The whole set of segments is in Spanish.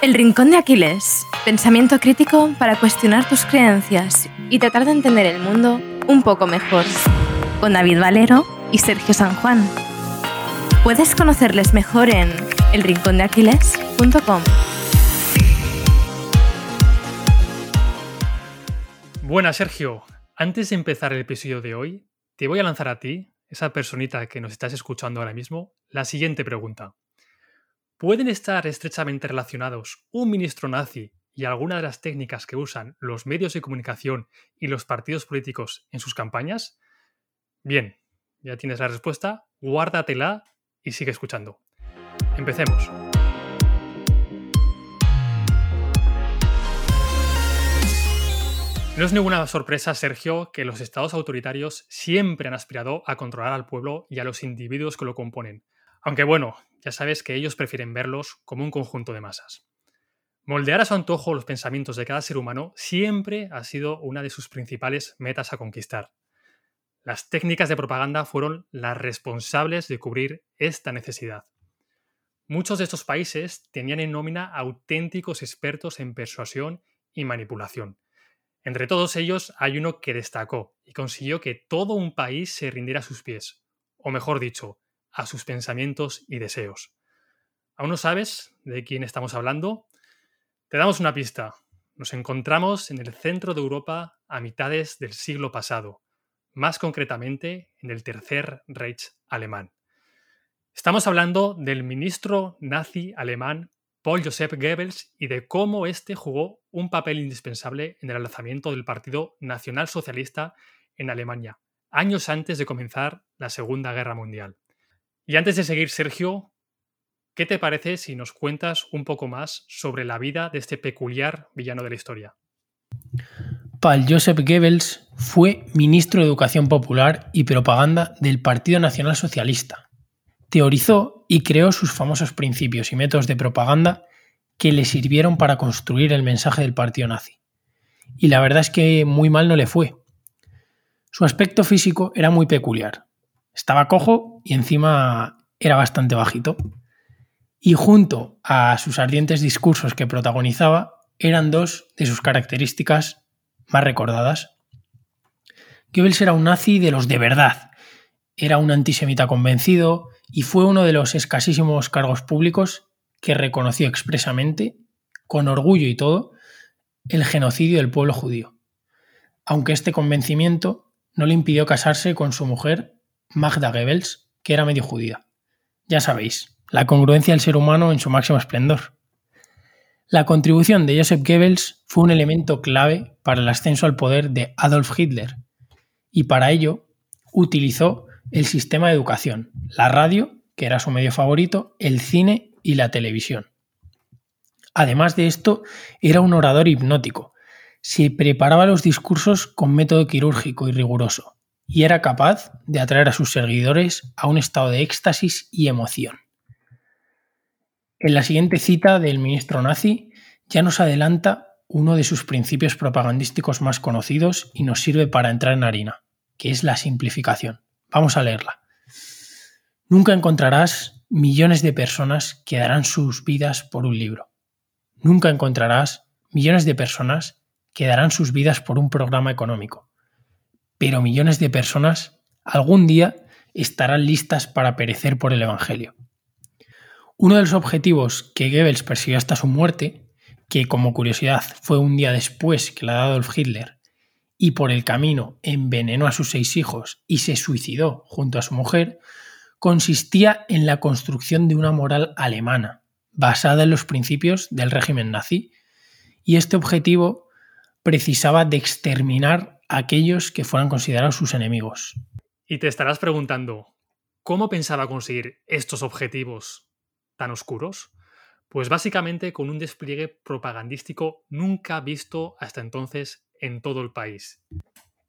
El Rincón de Aquiles. Pensamiento crítico para cuestionar tus creencias y tratar de entender el mundo un poco mejor. Con David Valero y Sergio San Juan. Puedes conocerles mejor en elrincondeaquiles.com. Buenas, Sergio. Antes de empezar el episodio de hoy, te voy a lanzar a ti, esa personita que nos estás escuchando ahora mismo, la siguiente pregunta. ¿Pueden estar estrechamente relacionados un ministro nazi y alguna de las técnicas que usan los medios de comunicación y los partidos políticos en sus campañas? Bien, ya tienes la respuesta, guárdatela y sigue escuchando. Empecemos. No es ninguna sorpresa, Sergio, que los estados autoritarios siempre han aspirado a controlar al pueblo y a los individuos que lo componen. Aunque bueno, ya sabes que ellos prefieren verlos como un conjunto de masas. Moldear a su antojo los pensamientos de cada ser humano siempre ha sido una de sus principales metas a conquistar. Las técnicas de propaganda fueron las responsables de cubrir esta necesidad. Muchos de estos países tenían en nómina auténticos expertos en persuasión y manipulación. Entre todos ellos hay uno que destacó y consiguió que todo un país se rindiera a sus pies, o mejor dicho, a sus pensamientos y deseos. ¿Aún no sabes de quién estamos hablando? Te damos una pista. Nos encontramos en el centro de Europa a mitades del siglo pasado, más concretamente en el Tercer Reich alemán. Estamos hablando del ministro nazi alemán Paul Joseph Goebbels y de cómo éste jugó un papel indispensable en el alzamiento del Partido Nacional Socialista en Alemania, años antes de comenzar la Segunda Guerra Mundial. Y antes de seguir, Sergio, ¿qué te parece si nos cuentas un poco más sobre la vida de este peculiar villano de la historia? Paul Joseph Goebbels fue ministro de Educación Popular y Propaganda del Partido Nacional Socialista. Teorizó y creó sus famosos principios y métodos de propaganda que le sirvieron para construir el mensaje del partido nazi. Y la verdad es que muy mal no le fue. Su aspecto físico era muy peculiar. Estaba cojo y encima era bastante bajito. Y junto a sus ardientes discursos que protagonizaba, eran dos de sus características más recordadas. Goebbels era un nazi de los de verdad. Era un antisemita convencido y fue uno de los escasísimos cargos públicos que reconoció expresamente, con orgullo y todo, el genocidio del pueblo judío. Aunque este convencimiento no le impidió casarse con su mujer Magda Goebbels, que era medio judía. Ya sabéis, la congruencia del ser humano en su máximo esplendor. La contribución de Joseph Goebbels fue un elemento clave para el ascenso al poder de Adolf Hitler, y para ello utilizó el sistema de educación, la radio, que era su medio favorito, el cine y la televisión. Además de esto, era un orador hipnótico. Se preparaba los discursos con método quirúrgico y riguroso y era capaz de atraer a sus seguidores a un estado de éxtasis y emoción. En la siguiente cita del ministro nazi ya nos adelanta uno de sus principios propagandísticos más conocidos y nos sirve para entrar en harina, que es la simplificación. Vamos a leerla. Nunca encontrarás millones de personas que darán sus vidas por un libro. Nunca encontrarás millones de personas que darán sus vidas por un programa económico pero millones de personas algún día estarán listas para perecer por el Evangelio. Uno de los objetivos que Goebbels persiguió hasta su muerte, que como curiosidad fue un día después que la de Adolf Hitler, y por el camino envenenó a sus seis hijos y se suicidó junto a su mujer, consistía en la construcción de una moral alemana, basada en los principios del régimen nazi, y este objetivo precisaba de exterminar aquellos que fueran considerados sus enemigos. Y te estarás preguntando, ¿cómo pensaba conseguir estos objetivos tan oscuros? Pues básicamente con un despliegue propagandístico nunca visto hasta entonces en todo el país.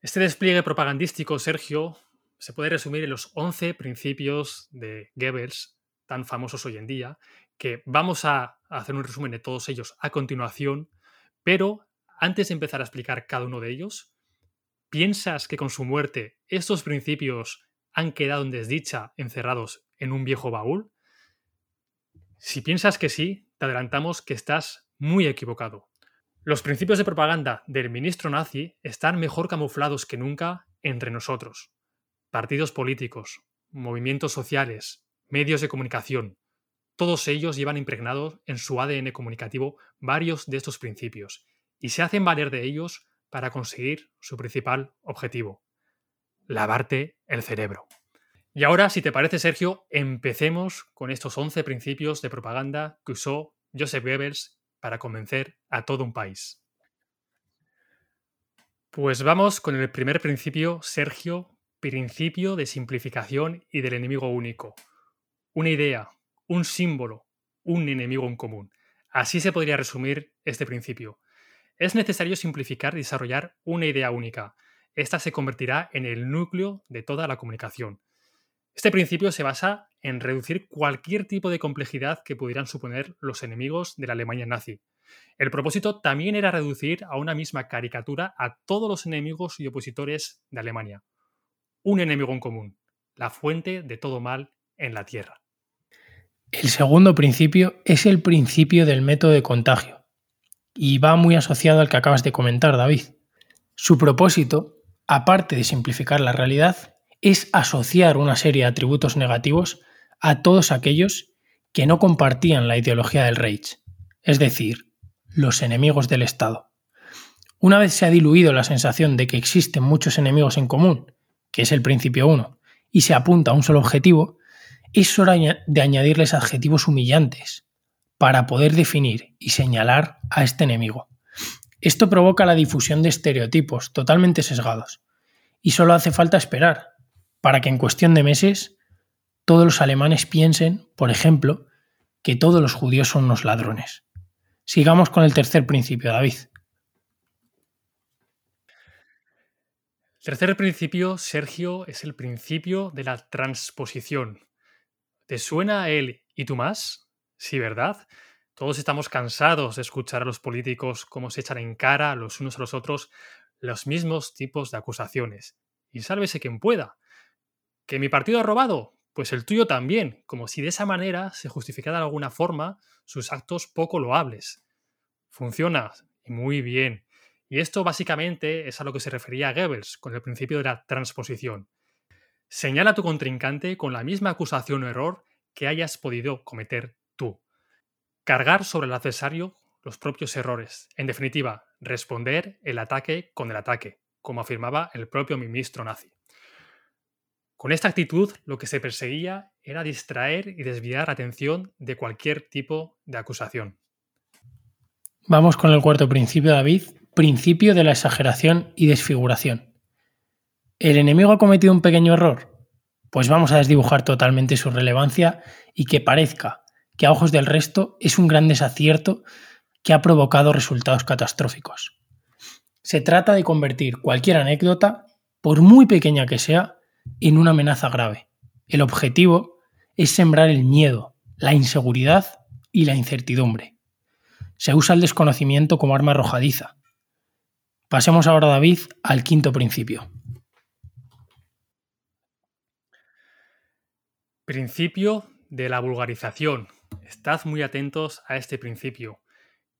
Este despliegue propagandístico, Sergio, se puede resumir en los 11 principios de Goebbels, tan famosos hoy en día, que vamos a hacer un resumen de todos ellos a continuación, pero antes de empezar a explicar cada uno de ellos, ¿Piensas que con su muerte estos principios han quedado en desdicha, encerrados en un viejo baúl? Si piensas que sí, te adelantamos que estás muy equivocado. Los principios de propaganda del ministro nazi están mejor camuflados que nunca entre nosotros. Partidos políticos, movimientos sociales, medios de comunicación, todos ellos llevan impregnados en su ADN comunicativo varios de estos principios y se hacen valer de ellos para conseguir su principal objetivo, lavarte el cerebro. Y ahora, si te parece, Sergio, empecemos con estos 11 principios de propaganda que usó Joseph Goebbels para convencer a todo un país. Pues vamos con el primer principio, Sergio, principio de simplificación y del enemigo único. Una idea, un símbolo, un enemigo en común. Así se podría resumir este principio. Es necesario simplificar y desarrollar una idea única. Esta se convertirá en el núcleo de toda la comunicación. Este principio se basa en reducir cualquier tipo de complejidad que pudieran suponer los enemigos de la Alemania nazi. El propósito también era reducir a una misma caricatura a todos los enemigos y opositores de Alemania. Un enemigo en común, la fuente de todo mal en la Tierra. El segundo principio es el principio del método de contagio y va muy asociado al que acabas de comentar, David. Su propósito, aparte de simplificar la realidad, es asociar una serie de atributos negativos a todos aquellos que no compartían la ideología del Reich, es decir, los enemigos del Estado. Una vez se ha diluido la sensación de que existen muchos enemigos en común, que es el principio 1, y se apunta a un solo objetivo, es hora de añadirles adjetivos humillantes para poder definir y señalar a este enemigo. Esto provoca la difusión de estereotipos totalmente sesgados, y solo hace falta esperar para que en cuestión de meses todos los alemanes piensen, por ejemplo, que todos los judíos son unos ladrones. Sigamos con el tercer principio, David. El tercer principio, Sergio, es el principio de la transposición. ¿Te suena él y tú más? Sí, ¿verdad? Todos estamos cansados de escuchar a los políticos cómo se echan en cara los unos a los otros los mismos tipos de acusaciones. Y sálvese quien pueda. ¿Que mi partido ha robado? Pues el tuyo también, como si de esa manera se justificara de alguna forma sus actos poco loables. Funciona, y muy bien. Y esto básicamente es a lo que se refería Goebbels con el principio de la transposición. Señala a tu contrincante con la misma acusación o error que hayas podido cometer tú. Cargar sobre el adversario los propios errores. En definitiva, responder el ataque con el ataque, como afirmaba el propio ministro nazi. Con esta actitud lo que se perseguía era distraer y desviar atención de cualquier tipo de acusación. Vamos con el cuarto principio, David, principio de la exageración y desfiguración. ¿El enemigo ha cometido un pequeño error? Pues vamos a desdibujar totalmente su relevancia y que parezca que a ojos del resto es un gran desacierto que ha provocado resultados catastróficos. Se trata de convertir cualquier anécdota, por muy pequeña que sea, en una amenaza grave. El objetivo es sembrar el miedo, la inseguridad y la incertidumbre. Se usa el desconocimiento como arma arrojadiza. Pasemos ahora, David, al quinto principio. Principio de la vulgarización. Estad muy atentos a este principio.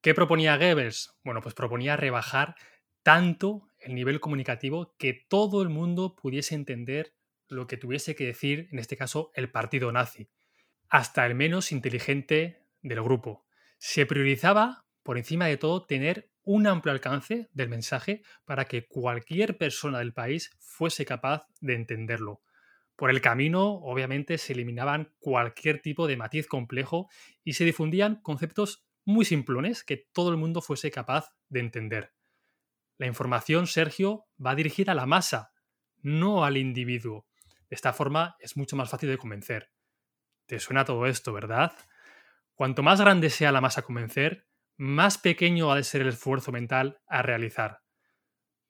¿Qué proponía Goebbels? Bueno, pues proponía rebajar tanto el nivel comunicativo que todo el mundo pudiese entender lo que tuviese que decir, en este caso, el partido nazi, hasta el menos inteligente del grupo. Se priorizaba, por encima de todo, tener un amplio alcance del mensaje para que cualquier persona del país fuese capaz de entenderlo. Por el camino, obviamente, se eliminaban cualquier tipo de matiz complejo y se difundían conceptos muy simplones que todo el mundo fuese capaz de entender. La información, Sergio, va dirigida a la masa, no al individuo. De esta forma es mucho más fácil de convencer. ¿Te suena todo esto, verdad? Cuanto más grande sea la masa a convencer, más pequeño ha de ser el esfuerzo mental a realizar.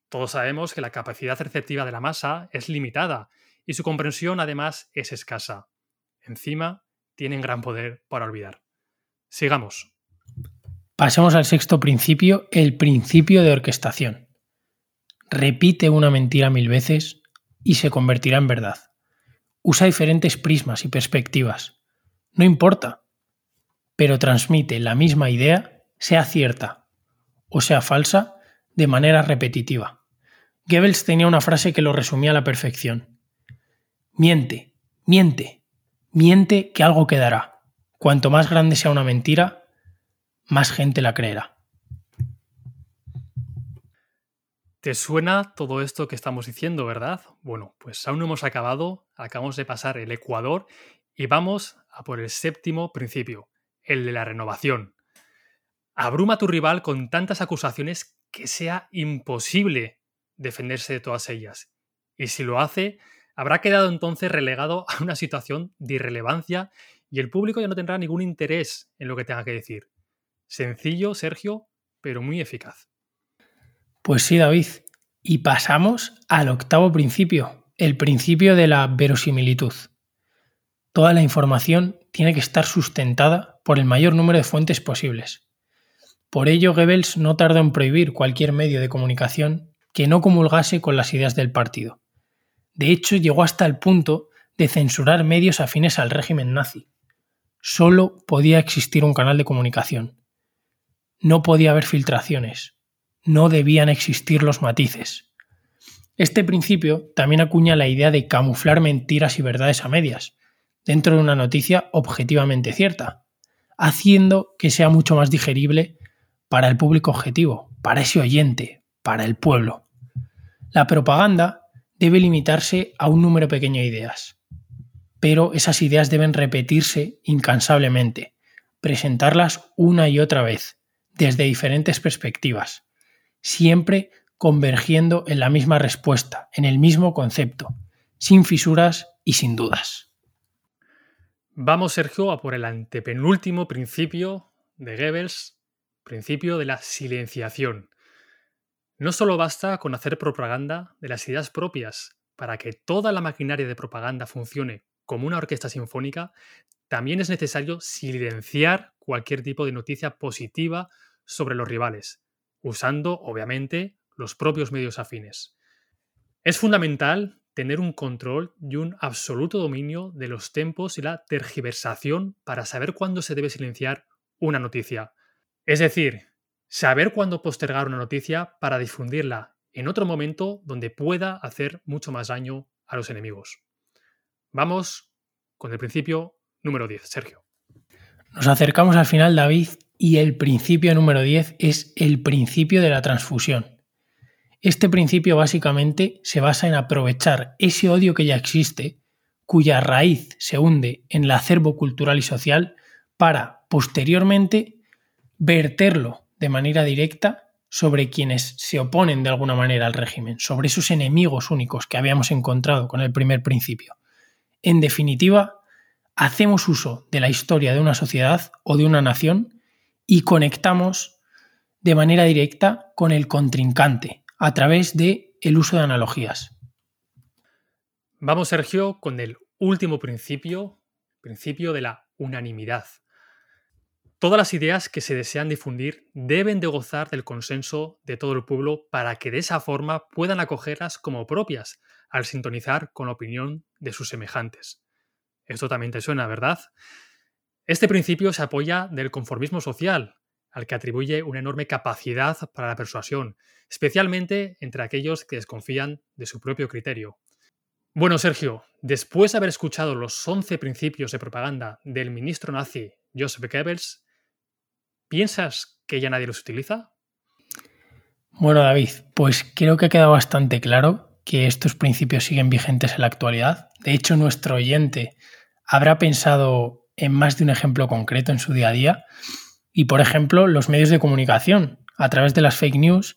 Todos sabemos que la capacidad receptiva de la masa es limitada y su comprensión además es escasa. Encima, tienen gran poder para olvidar. Sigamos. Pasemos al sexto principio, el principio de orquestación. Repite una mentira mil veces y se convertirá en verdad. Usa diferentes prismas y perspectivas. No importa. pero transmite la misma idea, sea cierta o sea falsa, de manera repetitiva. Goebbels tenía una frase que lo resumía a la perfección. Miente, miente, miente que algo quedará. Cuanto más grande sea una mentira, más gente la creerá. ¿Te suena todo esto que estamos diciendo, verdad? Bueno, pues aún no hemos acabado, acabamos de pasar el Ecuador y vamos a por el séptimo principio, el de la renovación. Abruma a tu rival con tantas acusaciones que sea imposible defenderse de todas ellas. Y si lo hace, habrá quedado entonces relegado a una situación de irrelevancia y el público ya no tendrá ningún interés en lo que tenga que decir. Sencillo, Sergio, pero muy eficaz. Pues sí, David. Y pasamos al octavo principio, el principio de la verosimilitud. Toda la información tiene que estar sustentada por el mayor número de fuentes posibles. Por ello, Goebbels no tardó en prohibir cualquier medio de comunicación que no comulgase con las ideas del partido. De hecho, llegó hasta el punto de censurar medios afines al régimen nazi. Solo podía existir un canal de comunicación. No podía haber filtraciones, no debían existir los matices. Este principio también acuña la idea de camuflar mentiras y verdades a medias, dentro de una noticia objetivamente cierta, haciendo que sea mucho más digerible para el público objetivo, para ese oyente, para el pueblo. La propaganda debe limitarse a un número pequeño de ideas, pero esas ideas deben repetirse incansablemente, presentarlas una y otra vez, desde diferentes perspectivas, siempre convergiendo en la misma respuesta, en el mismo concepto, sin fisuras y sin dudas. Vamos, Sergio, a por el antepenúltimo principio de Goebbels, principio de la silenciación. No solo basta con hacer propaganda de las ideas propias para que toda la maquinaria de propaganda funcione como una orquesta sinfónica, también es necesario silenciar cualquier tipo de noticia positiva sobre los rivales, usando, obviamente, los propios medios afines. Es fundamental tener un control y un absoluto dominio de los tempos y la tergiversación para saber cuándo se debe silenciar una noticia. Es decir, saber cuándo postergar una noticia para difundirla en otro momento donde pueda hacer mucho más daño a los enemigos. Vamos con el principio número 10, Sergio. Nos acercamos al final, David, y el principio número 10 es el principio de la transfusión. Este principio básicamente se basa en aprovechar ese odio que ya existe, cuya raíz se hunde en el acervo cultural y social, para posteriormente verterlo de manera directa sobre quienes se oponen de alguna manera al régimen, sobre esos enemigos únicos que habíamos encontrado con el primer principio. En definitiva, hacemos uso de la historia de una sociedad o de una nación y conectamos de manera directa con el contrincante a través de el uso de analogías. Vamos, Sergio, con el último principio, principio de la unanimidad. Todas las ideas que se desean difundir deben de gozar del consenso de todo el pueblo para que de esa forma puedan acogerlas como propias al sintonizar con la opinión de sus semejantes. Esto también te suena, ¿verdad? Este principio se apoya del conformismo social, al que atribuye una enorme capacidad para la persuasión, especialmente entre aquellos que desconfían de su propio criterio. Bueno, Sergio, después de haber escuchado los 11 principios de propaganda del ministro nazi Joseph Goebbels, ¿piensas que ya nadie los utiliza? Bueno, David, pues creo que ha quedado bastante claro que estos principios siguen vigentes en la actualidad. De hecho, nuestro oyente habrá pensado en más de un ejemplo concreto en su día a día. Y, por ejemplo, los medios de comunicación, a través de las fake news,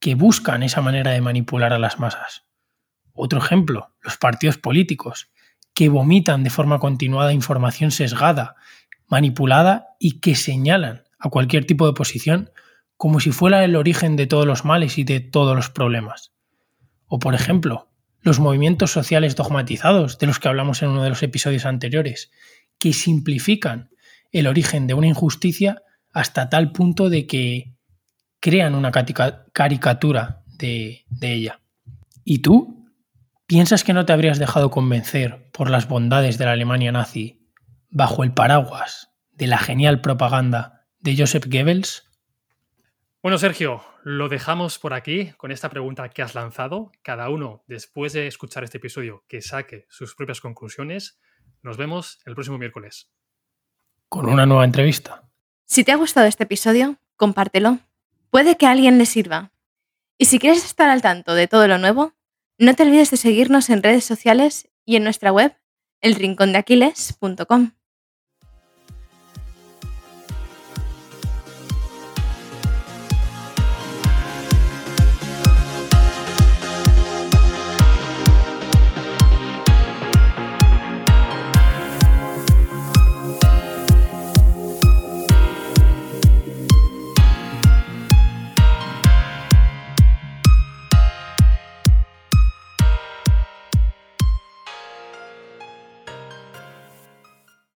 que buscan esa manera de manipular a las masas. Otro ejemplo, los partidos políticos, que vomitan de forma continuada información sesgada, manipulada y que señalan a cualquier tipo de posición como si fuera el origen de todos los males y de todos los problemas. O, por ejemplo, los movimientos sociales dogmatizados de los que hablamos en uno de los episodios anteriores, que simplifican el origen de una injusticia hasta tal punto de que crean una caricatura de, ella. ¿Y tú? ¿Piensas que no te habrías dejado convencer por las bondades de la Alemania nazi bajo el paraguas de la genial propaganda de Joseph Goebbels? Bueno, Sergio, lo dejamos por aquí con esta pregunta que has lanzado. Cada uno, después de escuchar este episodio, que saque sus propias conclusiones. Nos vemos el próximo miércoles. Con una nueva entrevista. Si te ha gustado este episodio, compártelo. Puede que a alguien le sirva. Y si quieres estar al tanto de todo lo nuevo, no te olvides de seguirnos en redes sociales y en nuestra web, elrincondeaquiles.com.